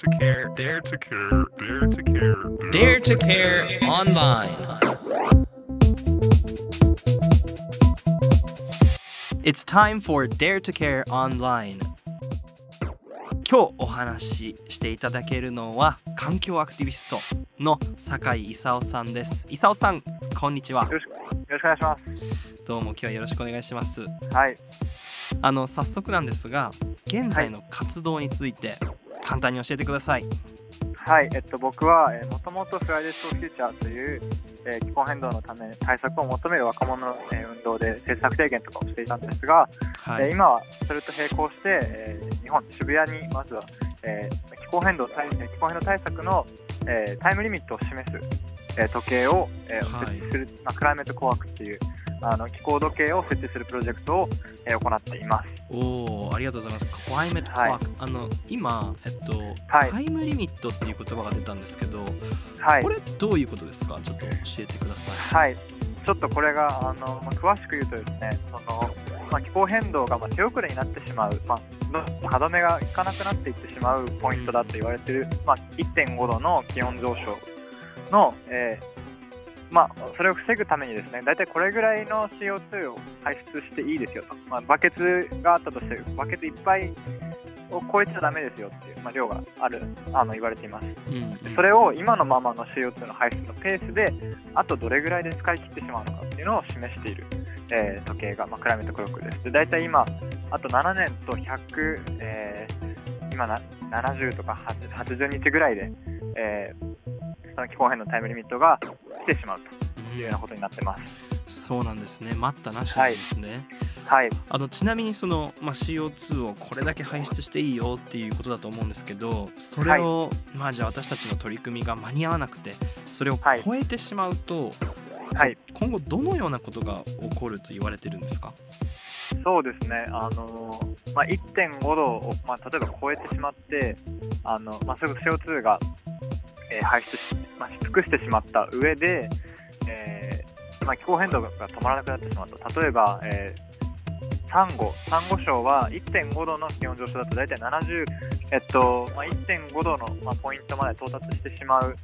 to care, dare to care, dare to care, Dare to Care Online. It's time for Dare to Care Online. 今日お話ししていただけるのは環境アクティビストの酒井勲さんです。勲さん、こんにちは。よろしくよろしくお願いします。どうも今日はよろしくお願いします。はい。あの早速なんですが、現在の活動について簡単に教えてください。はい。えっと、僕は、えー、もともとフライデース・フューチャーという、えー気候変動のため対策を求める若者の、えー運動で政策提言とかをしていたんですが、はい。えー今はそれと並行して、えー日本渋谷にまずは、えー気候変動対えー気候変動対策の、えータイムリミットを示す、えー時計を、えーはい設置する、まあ、クライメットコワークっていうあの気候時計を設置するプロジェクトを、えー行っています。おお、ありがとうございます。クライメットクはいあの今えっと、はいタイムリミットっていう言葉が出たんですけど、はいこ。れどういうことですか？ちょっと教えてください。はい、ちょっとこれがあの、まあ、詳しく言うとですねその、まあ、気候変動がまあ手遅れになってしまう、まあ、歯止めがいかなくなっていってしまうポイントだと言われている、まあ、1.5度の気温上昇の、えーまあ、それを防ぐためにですね大体これぐらいの CO2 を排出していいですよと、まあ、バケツがあったとしてバケツいっぱいを超えちゃダメですよっていう、まあ、量があるあの言われています。うんうん、それを今のままの CO2 の排出のペースであとどれぐらいで使い切ってしまうのかっていうのを示している、えー時計が、まあ、クライメットクロックです。で大体今あと7年と100、えー今な70とか80 80日ぐらいで、えーその気候変動のタイムリミットが来てしまうというようなことになってます。そうなんですね。待ったなしですね。はい、あのちなみにその、まあ、CO2 をこれだけ排出していいよっていうことだと思うんですけどそれを、まあじゃあ私たちの取り組みが間に合わなくてそれをはい。超えてしまうと、はい、今後どのようなことが起こると言われてるんですか？そうですね、あのまあ、1.5度を、まあ、例えば超えてしまって、あのまあ、それこそ CO2 が、えー排出し、まあ、し尽くしてしまった上で、えーまあ、気候変動が止まらなくなってしまうと、例えば、えーサンゴ、サンゴ礁は1.5度の気温上昇だと大体70、えっとまあ、1.5度の、まあ、ポイントまで到達してしまう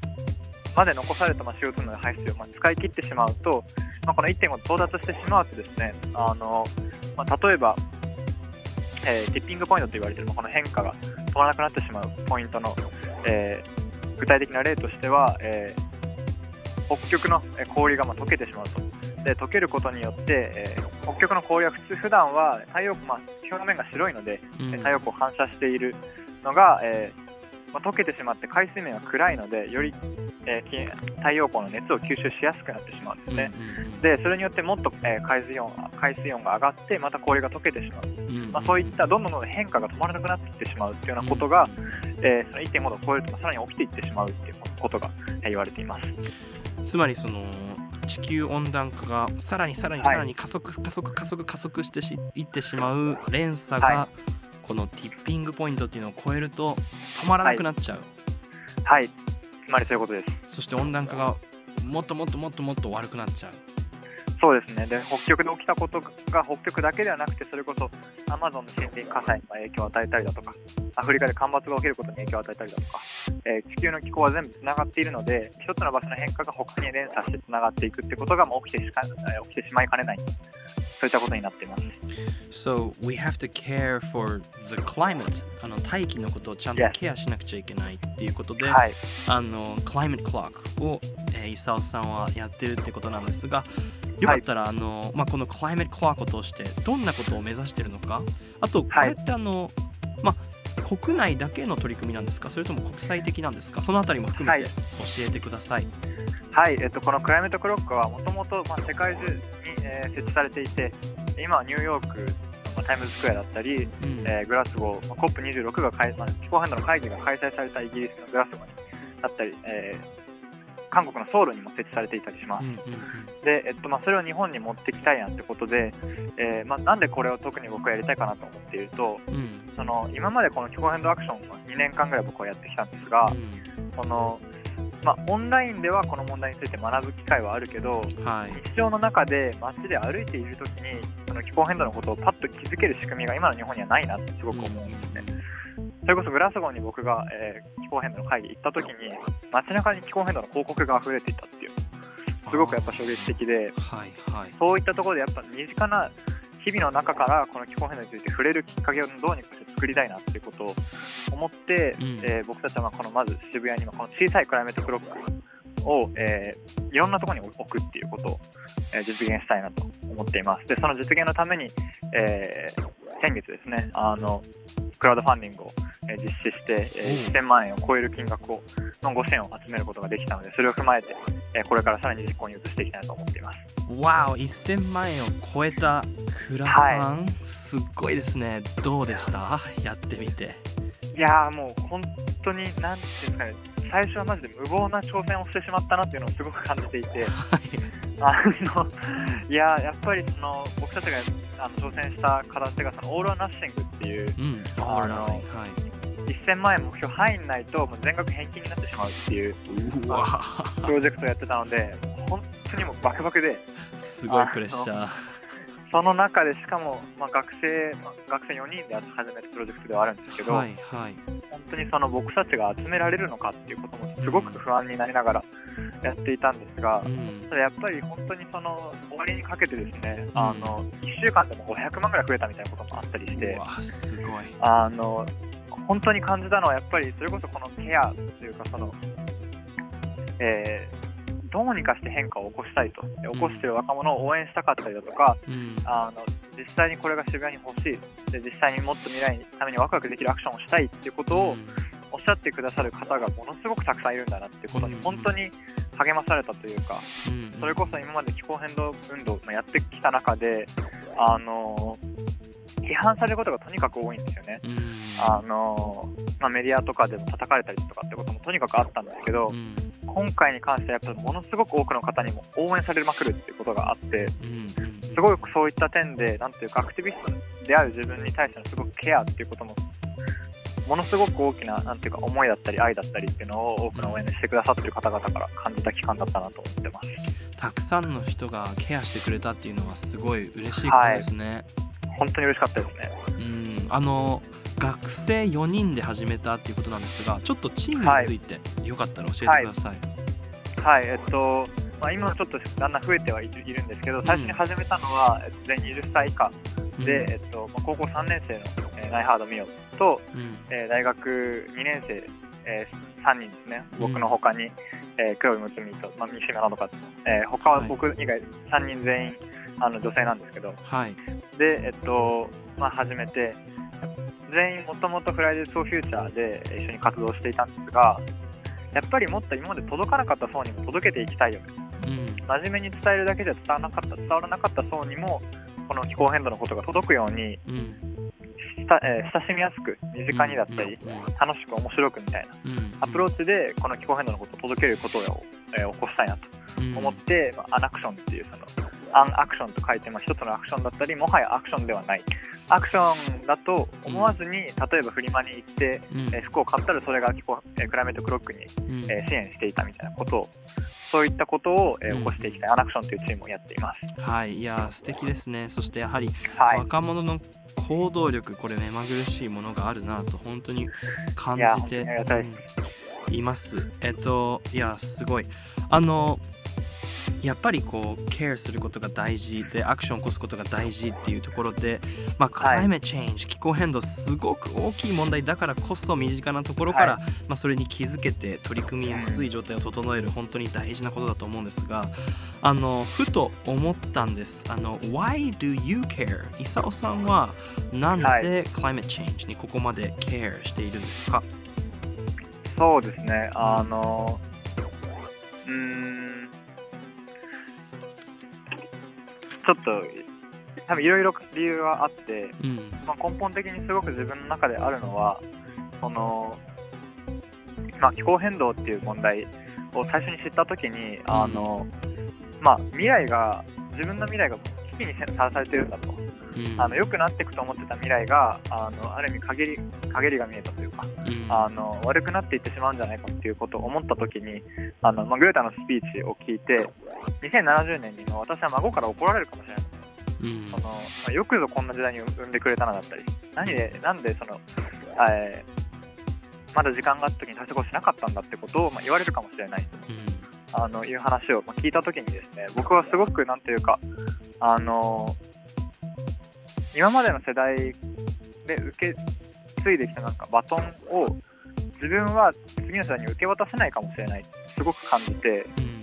まで残されたまあ CO2 の排出をまあ使い切ってしまうと、まあ、この1.5度到達してしまうとですね、あのまあ、例えば、えーティッピングポイントと言われているこの変化が止まらなくなってしまうポイントの、えー具体的な例としては、えー北極のえー氷がまあ溶けてしまうと。で溶けることによって、えー北極の氷は普通普段は太陽光、まあ、表面が白いので、うん太陽光を反射しているのが、えーまあ、溶けてしまって海水面が暗いのでより、えーき太陽光の熱を吸収しやすくなってしまうんですね。でそれによってもっと、えー海水温海水温が上がってまた氷が溶けてしまう、うんうんまあ、そういったどんどんどんどん変化が止まらなくなってしまうっていうようなことが、えーその1.5度を超えるとさらに起きていってしまうっていうことが、えー言われています。つまりその地球温暖化がさらにさらにはいさらに加速、加速加速加速してしいってしまう連鎖が、はこのティッピングポイントっていうのを超えると止まらなくなっちゃう、はい、つまりそういうことです。そして温暖化がもっともっともっともっと悪くなっちゃう。そうですね。で北極で起きたことが北極だけではなくてそれこそアマゾンの森林火災に影響を与えたりだとかアフリカで干ばつが起きることに影響を与えたりだとか、えー地球の気候は全部つながっているので一つの場所の変化が他に連鎖してつながっていくってことがもう起きてし起きてしまいかねないそういったことになっています。So we have to care for the climate あの大気のことをちゃんと.ケアしなくちゃいけないっていうことで、はい、あの climate clock を、えー、イサオさんはやってるってことなんですがよかったら、あのまあ、この climate clock を通してどんなことを目指してるのかあとこはいれってあの、まあ、国内だけの取り組みなんですか？それとも国際的なんですか？そのあたりも含めてはい。教えてください。はいえっと、このクライメットクロックはもともと世界中に、えー設置されていて今はニューヨーク、まあタイムズスクエアだったり、うん。えーグラスゴー、まあ、COP26 が開、まあ、気候変動の会議が開催されたイギリスのグラスゴーにだったり、えー韓国のソウルにも設置されていたりします。うんうんで、えっとまあ、それを日本に持ってきたいなってことで、えーまあ、なんでこれを特に僕はやりたいかなと思っていると、うんうんその今までこの気候変動アクションを2年間ぐらい僕はやってきたんですが、このまあ、オンラインではこの問題について学ぶ機会はあるけど、うんはい。日常の中で街で歩いているときにの気候変動のことをパッと気づける仕組みが今の日本にはないなってすごく思うんですね。それこそグラスゴーに僕が、えー気候変動の会議行った時に街中に気候変動の広告が溢れていたっていう。すごくやっぱ衝撃的で。はいはい。そういったところでやっぱ身近な日々の中からこの気候変動について触れるきっかけをどうにかして作りたいなっていうことを思って、うんえー僕たちはまあこのまず渋谷に今この小さいクライメットクロックを、えーいろんなところに置くっていうことを、えー実現したいなと思っています。でその実現のために、えー先月ですねあのクラウドファンディングを、えー実施して、えー1000万円を超える金額をのご支援を集めることができたのでそれを踏まえて、えーこれからさらに実行に移していきたいなと思っています。わお1000万円を超えたクラファン、すっごいですね。どうでした？やってみて。いやーもう本当に、なんていうんですかね、最初はマジで無謀な挑戦をしてしまったなっていうのをすごく感じていて、はい。あのいやーやっぱりその僕たちがあの挑戦した形がそのオール・ア・ナッシングっていううん。あのはい。1000万円目標入んないともう全額返金になってしまうっていうプロジェクトをやってたので、本当にもうバクバクで、すごいプレッシャー。その中でしかも、まあ、学生、まあ、学生4人で始めたプロジェクトではあるんですけど、はいはい。本当にその僕たちが集められるのかっていうこともすごく不安になりながらやっていたんですが、うん。ただやっぱり本当にその終わりにかけてですね、あの1週間でも500万ぐらい増えたみたいなこともあったりしてすごい。あの本当に感じたのはやっぱりそれこそこのケアというかその、えーどうにかして変化を起こしたいと。で起こしている若者を応援したかったりだとか、うん。あの実際にこれが渋谷に欲しい。で実際にもっと未来のためにワクワクできるアクションをしたいっていうことを、おっしゃってくださる方がものすごくたくさんいるんだなっていうことにうん本当に励まされたというか、うんそれこそ今まで気候変動運動をやってきた中で、あの批判されることがとにかく多いんですよね。うん。あのまあ、メディアとかでも叩かれたりとかってこともとにかくあったんですけど、うん。今回に関してはやっぱりものすごく多くの方にも応援されまくるっていうことがあって、うん。すごくそういった点で、なんていうか、アクティビストである自分に対してのすごくケアっていうことも、ものすごく大きな、なんていうか、思いだったり、愛だったりっていうのを多くの応援してくださってる方々から感じた期間だったなと思ってます。たくさんの人がケアしてくれたっていうのはすごい嬉しいことですね、本当に嬉しかったですね。うん。あの学生4人で始めたっていうことなんですがちょっとチームについてよかったら教えてください、はい、えっと、まあ、今はちょっとだんだん増えてはいるんですけど、最初に始めたのは、えっと全員20歳以下で、えっとまあ、高校3年生の、えーナイハードミオと、うん。えー大学2年生、えー3人ですね、僕の他に、えー黒いむつみと、まあ、三島などか、えー他は僕以外3人全員あの女性なんですけど、はい。で、えっとまあ、始めて、全員もともとフライデー・ソー・フューチャーでえー一緒に活動していたんですが、やっぱりもっと今まで届かなかった層にも届けていきたいよ。ね。うん。真面目に伝えるだけじゃ伝わらなかった伝わらなかった層にも、この気候変動のことが届くように、うんしたえー親しみやすく、身近にだったり、楽しく面白くみたいなうんアプローチでこの気候変動のことを届けることを、えー起こしたいなとうん。思って、まあアナクションっていうそのアンアクションと書いて、まあ、一つのアクションだったりもはやアクションではない。アクションだと思わずに、例えばフリマに行って、うん。えー服を買ったらそれが気候、えークライメットクロックに、うん。えー支援していたみたいなことをそういったことを、え起こしていきたい、アナクションというチームをやっています。はい。いや素敵ですね。そしてやはりはい、若者の行動力これ目まぐるしいものがあるなと本当に感じています。えっといやすごい。あのやっぱりこうケアすることが大事でアクションを起こすことが大事っていうところでまあクライメチェンジ気候変動すごく大きい問題だからこそ身近なところから、はまあ、それに気づけて取り組みやすい状態を整える本当に大事なことだと思うんですがあのふと思ったんです。あの Why do you care? イサオさんはなんはい。で climate change にここまで care しているんですか、そうですね、あの、うーん、ちょっと、多分いろいろ理由はあって、うん。まあ、根本的にすごく自分の中であるのは、その、まあ、気候変動っていう問題を最初に知ったときに、あの、まあ、未来が、自分の未来が危機にさらされてるんだと。うん。あの良くなっていくと思ってた未来があのある意味陰り陰りが見えたというかうん。あの悪くなっていってしまうんじゃないかっていうことを思った時にあの、まあ、グレタのスピーチを聞いて2070年にも私は孫から怒られるかもしれない。うん。その、まあ、よくぞこんな時代に産んでくれたなだったり何でなんでその、えーまだ時間があった時に対策をしなかったんだってことを、まあ、言われるかもしれない。うんあのいう話をまあ聞いた時にですね僕はすごくなんていうかあの今までの世代で受け継いできたなんかバトンを自分は次の世代に受け渡せないかもしれないすごく感じてうん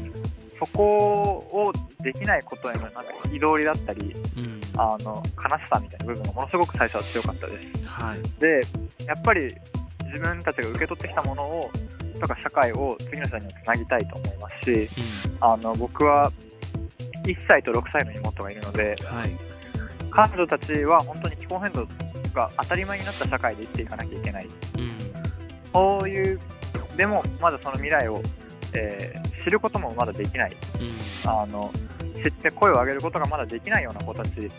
そこをできないことへのなんか憤りだったりうん。あの悲しさみたいな部分がものすごく最初は強かったです。はい。でやっぱり自分たちが受け取ってきたものをとか社会を次の世代につなぎたいと思いますしあの僕は1歳と6歳の妹がいるのでうんはい。彼女たちは本当に気候変動が当たり前になった社会で生きていかなきゃいけない。うん。そういうでもまだその未来を、えー知ることもまだできない。うん。あの知って声を上げることがまだできないような子たち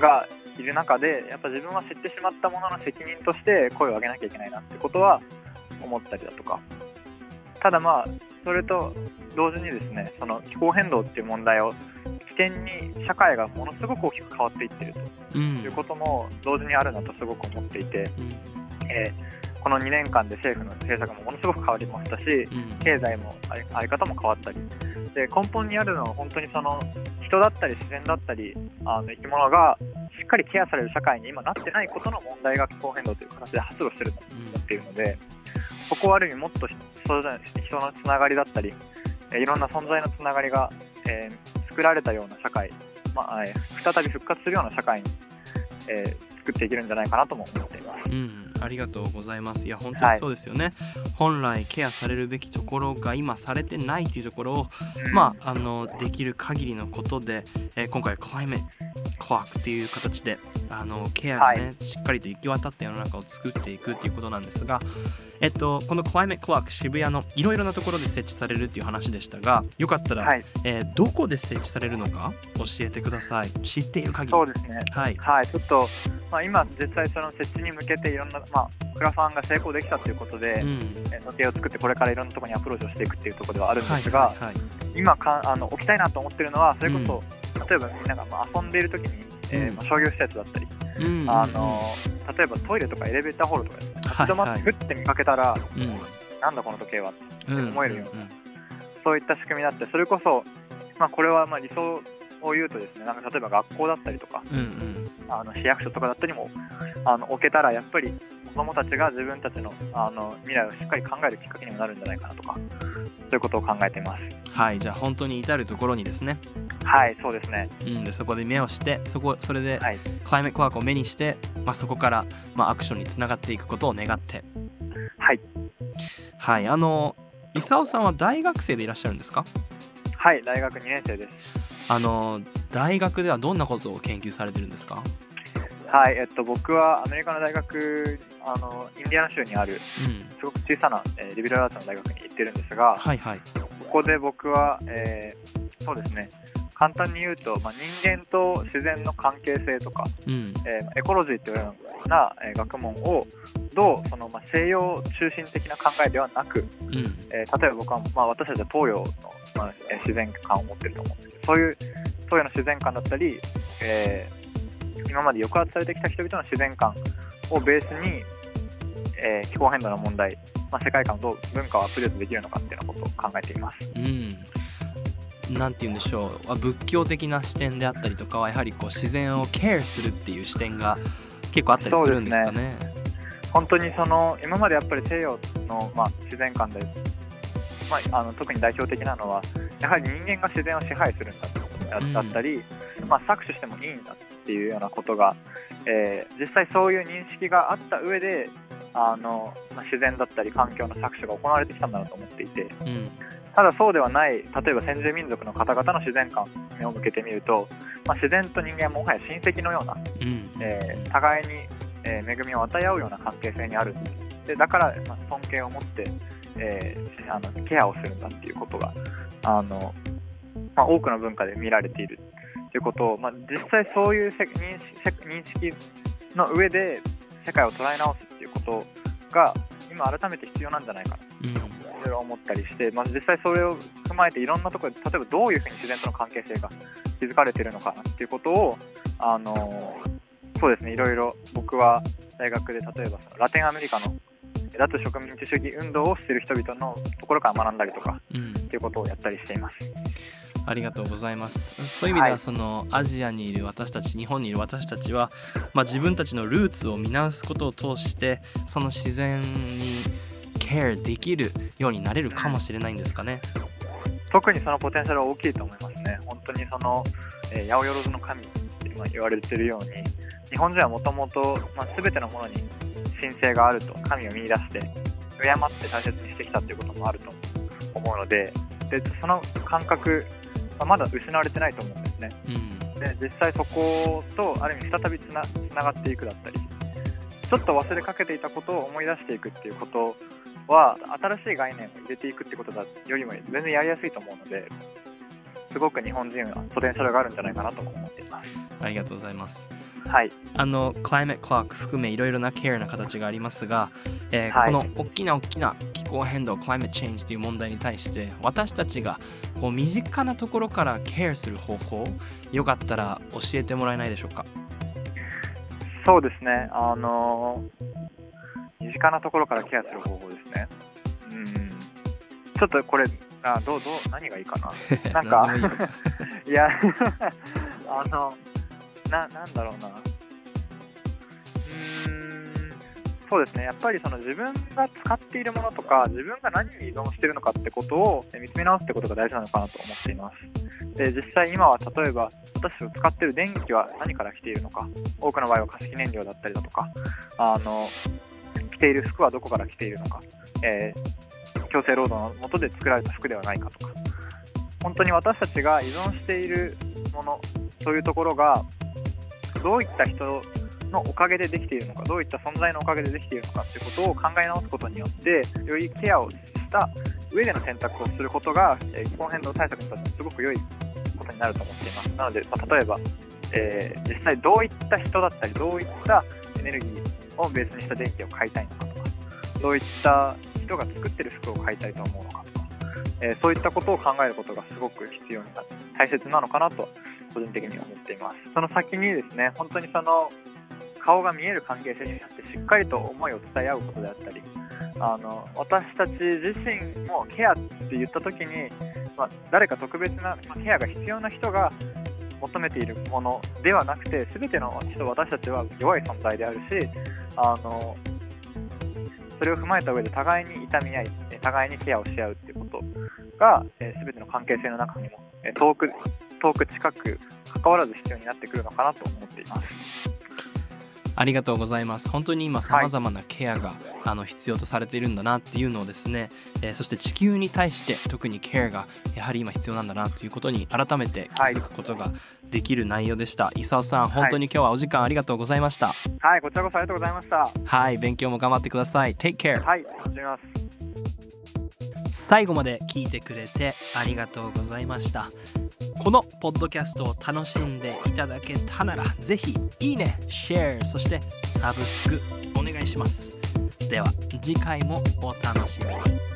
がいる中でやっぱ自分は知ってしまったものの責任として声を上げなきゃいけないなってことは思ったりだとかただまあそれと同時にですねその気候変動っていう問題を起点に社会がものすごく大きく変わっていっているうん。ということも同時にあるなとすごく思っていて、うん。えーこの2年間で政府の政策もものすごく変わりましたしうん。経済もありあり方も変わったり。で根本にあるのは本当にその人だったり自然だったりあの生き物がしっかりケアされる社会に今なってないことの問題が気候変動という形で発露してると思っているのでここはある意味もっと人人のつながりだったりえいろんな存在のつながりが、え作られたような社会、まあえ再び復活するような社会に、え作っていけるんじゃないかなとも思っています。うん、ありがとうございます。いや、本当にそうですよね。本来ケアされるべきところが今されてないというところを、まあ、あのできる限りのことで、えー今回、クライメットクっていう形であのケアがね、はしっかりと行き渡った世の中を作っていくっていうことなんですが、えっと、このクライメットクロック渋谷のいろいろなところで設置されるっていう話でしたが、よかったら、はい、えーどこで設置されるのか教えてください。知っている限り。そうですね。はい。はい、ちょっと、まあ、今、実際その設置に向けていろんな、まあ、クラファンが成功できたということで、うん。えー予定を作ってこれからいろんなところにアプローチをしていくっていうところではあるんですが、はいはい今かあの置きたいなと思ってるのはそれこそ、例えばみんながまあ遊んでいる時に、えーうん。まあ、商業施設だったり、はいうんあの例えばトイレとかエレベーターホールとかで立ち止まってふって見かけたら、うん。なんだこの時計はうん思えるよううん。そういった仕組みだってそれこそ、まあ、これはまあ理想を言うとですねなんか例えば学校だったりとかうんうん。あの市役所とかだったりもあの置けたらやっぱり子どもたちが自分たちのあの未来をしっかり考えるきっかけにもなるんじゃないかなとかそういうことを考えています。はいじゃあ本当に至るところにですね、はいそうですね。うん、でそこで目をしてそこそれではい。クライメットクラークを目にして、まあ、そこから、まあ、アクションにつながっていくことを願って。はい。はいあの伊佐さんは大学生でいらっしゃるんですか？はい大学2年生です。あの大学ではどんなことを研究されてるんですか？はい、えっと、僕はアメリカの大学、あのインディアナ州にあるうん。すごく小さな、えーリベラルアーツの大学に行ってるんですが、はいはい。ここで僕は、えーそうですね、簡単に言うと、まあ、人間と自然の関係性とか、うん。えーエコロジーというような、えー学問をどうその、まあ、西洋中心的な考えではなく、うん。えー例えば僕は、まあ、私たちは東洋の、まあえー自然観を持ってると思うんですけどそういう東洋の自然観だったり、えー今まで抑圧されてきた人々の自然観をベースに、えー気候変動の問題、まあ、世界観をどう文化をアップデートできるのかっていうようなことを考えています。うんなんて言うんでしょうあ仏教的な視点であったりとかはやはりこう自然をケアするっていう視点が結構あったりするんですかね。本当にその今までやっぱり西洋の、まあ、自然観で、まあ、あの特に代表的なのはやはり人間が自然を支配するんだってことだだったり、まあ、搾取してもいいんだっていうようなことが、えー実際そういう認識があった上であの、まあ、自然だったり環境の搾取が行われてきたんだなと思っていてうん。ただそうではない例えば先住民族の方々の自然観に目を向けてみると、まあ、自然と人間はもはや親戚のようなうん。えー互いに、えー恵みを与え合うような関係性にある。でだから、まあ、尊敬を持って、えーあのケアをするんだっていうことがあの、まあ、多くの文化で見られているということを、まあ、実際そういうせ認識せ認識の上で世界を捉え直すっていうことが今改めて必要なんじゃないかな。うん。いろいろ思ったりして、まあ、実際それを踏まえていろんなところで例えばどういうふうに自然との関係性が築かれているのかなっていうことをあのそうですねいろいろ僕は大学で例えばラテンアメリカの脱植民地主義運動をしている人々のところから学んだりとかうん。っていうことをやったりしています。ありがとうございます。そういう意味では、はい。そのアジアにいる私たち日本にいる私たちは、まあ、自分たちのルーツを見直すことを通してその自然に care できるようになれるかもしれないんですかね。特にそのポテンシャルは大きいと思いますね。本当にその、えー八百万の神って今言われているように、日本人はもともと全てのものに神聖があると、神を見出して、敬って大切にしてきたということもあると思うので、でその感覚はまだ失われてないと思うんですね。うん。で実際そことある意味再びつなつながっていくだったりちょっと忘れかけていたことを思い出していくっていうことは新しい概念を入れていくってことだよりも全然やりやすいと思うのですごく日本人はポテンシャルがあるんじゃないかなとも思っていますありがとうございます。はい。あの Climate Clock 含めいろいろな care な形がありますが、えーはい。この大きな大きな気候変動 Climate Change という問題に対して私たちがこう身近なところから care する方法よかったら教えてもらえないでしょうか？そうですね。あの身近なところからケアする方法ですね。うんちょっとこれあどうどう何がいいかな？なんか いや、あの、な、なんだろうな。そうですね。やっぱりその自分が使っているものとか、自分が何に依存しているのかってことを見つめ直すってことが大事なのかなと思っています。で、実際今は例えば、私たちの使っている電気は何から来ているのか、多くの場合は化石燃料だったりだとか、あの、着ている服はどこから来ているのか、えー強制労働の下で作られた服ではないかとか、本当に私たちが依存しているものそういうところがどういった人のおかげでできているのかどういった存在のおかげでできているのかってことを考え直すことによってよりケアをした上での選択をすることが気候変動対策にとってすごく良いことになると思っています。なので、まあ例えば、えー実際どういった人だったりどういったエネルギーをベースにした電気を買いたいのかとかどういった人が作ってる服を買いたいと思うのかとかえーそういったことを考えることがすごく必要にな大切なのかなと個人的には思っています。その先にですね本当にその顔が見える関係性になってしっかりと思いを伝え合うことであったりあの私たち自身もケアって言った時に、まあ、誰か特別なケアが必要な人が求めているものではなくて全ての人私たちは弱い存在であるしあのそれを踏まえた上で互いに痛み合い互いにケアをし合うっていうことが、えー、全ての関係性の中にも、え遠く遠く近く関わらず必要になってくるのかなと思っています。ありがとうございます。本当に今さはい。まざまなケアが、あの必要とされているんだなっていうのをですね、えーそして地球に対して特にケアがやはり今必要なんだなということに改めて気づくことができる内容でした、伊佐さん本当に今日はお時間ありがとうございました。はい、こちらこそありがとうございました。はい勉強も頑張ってください。Take care はい、楽しみます。最後まで聞いてくれてありがとうございました。このポッドキャストを楽しんでいただけたならぜひいいねシェアそしてサブスクお願いします。では次回もお楽しみに。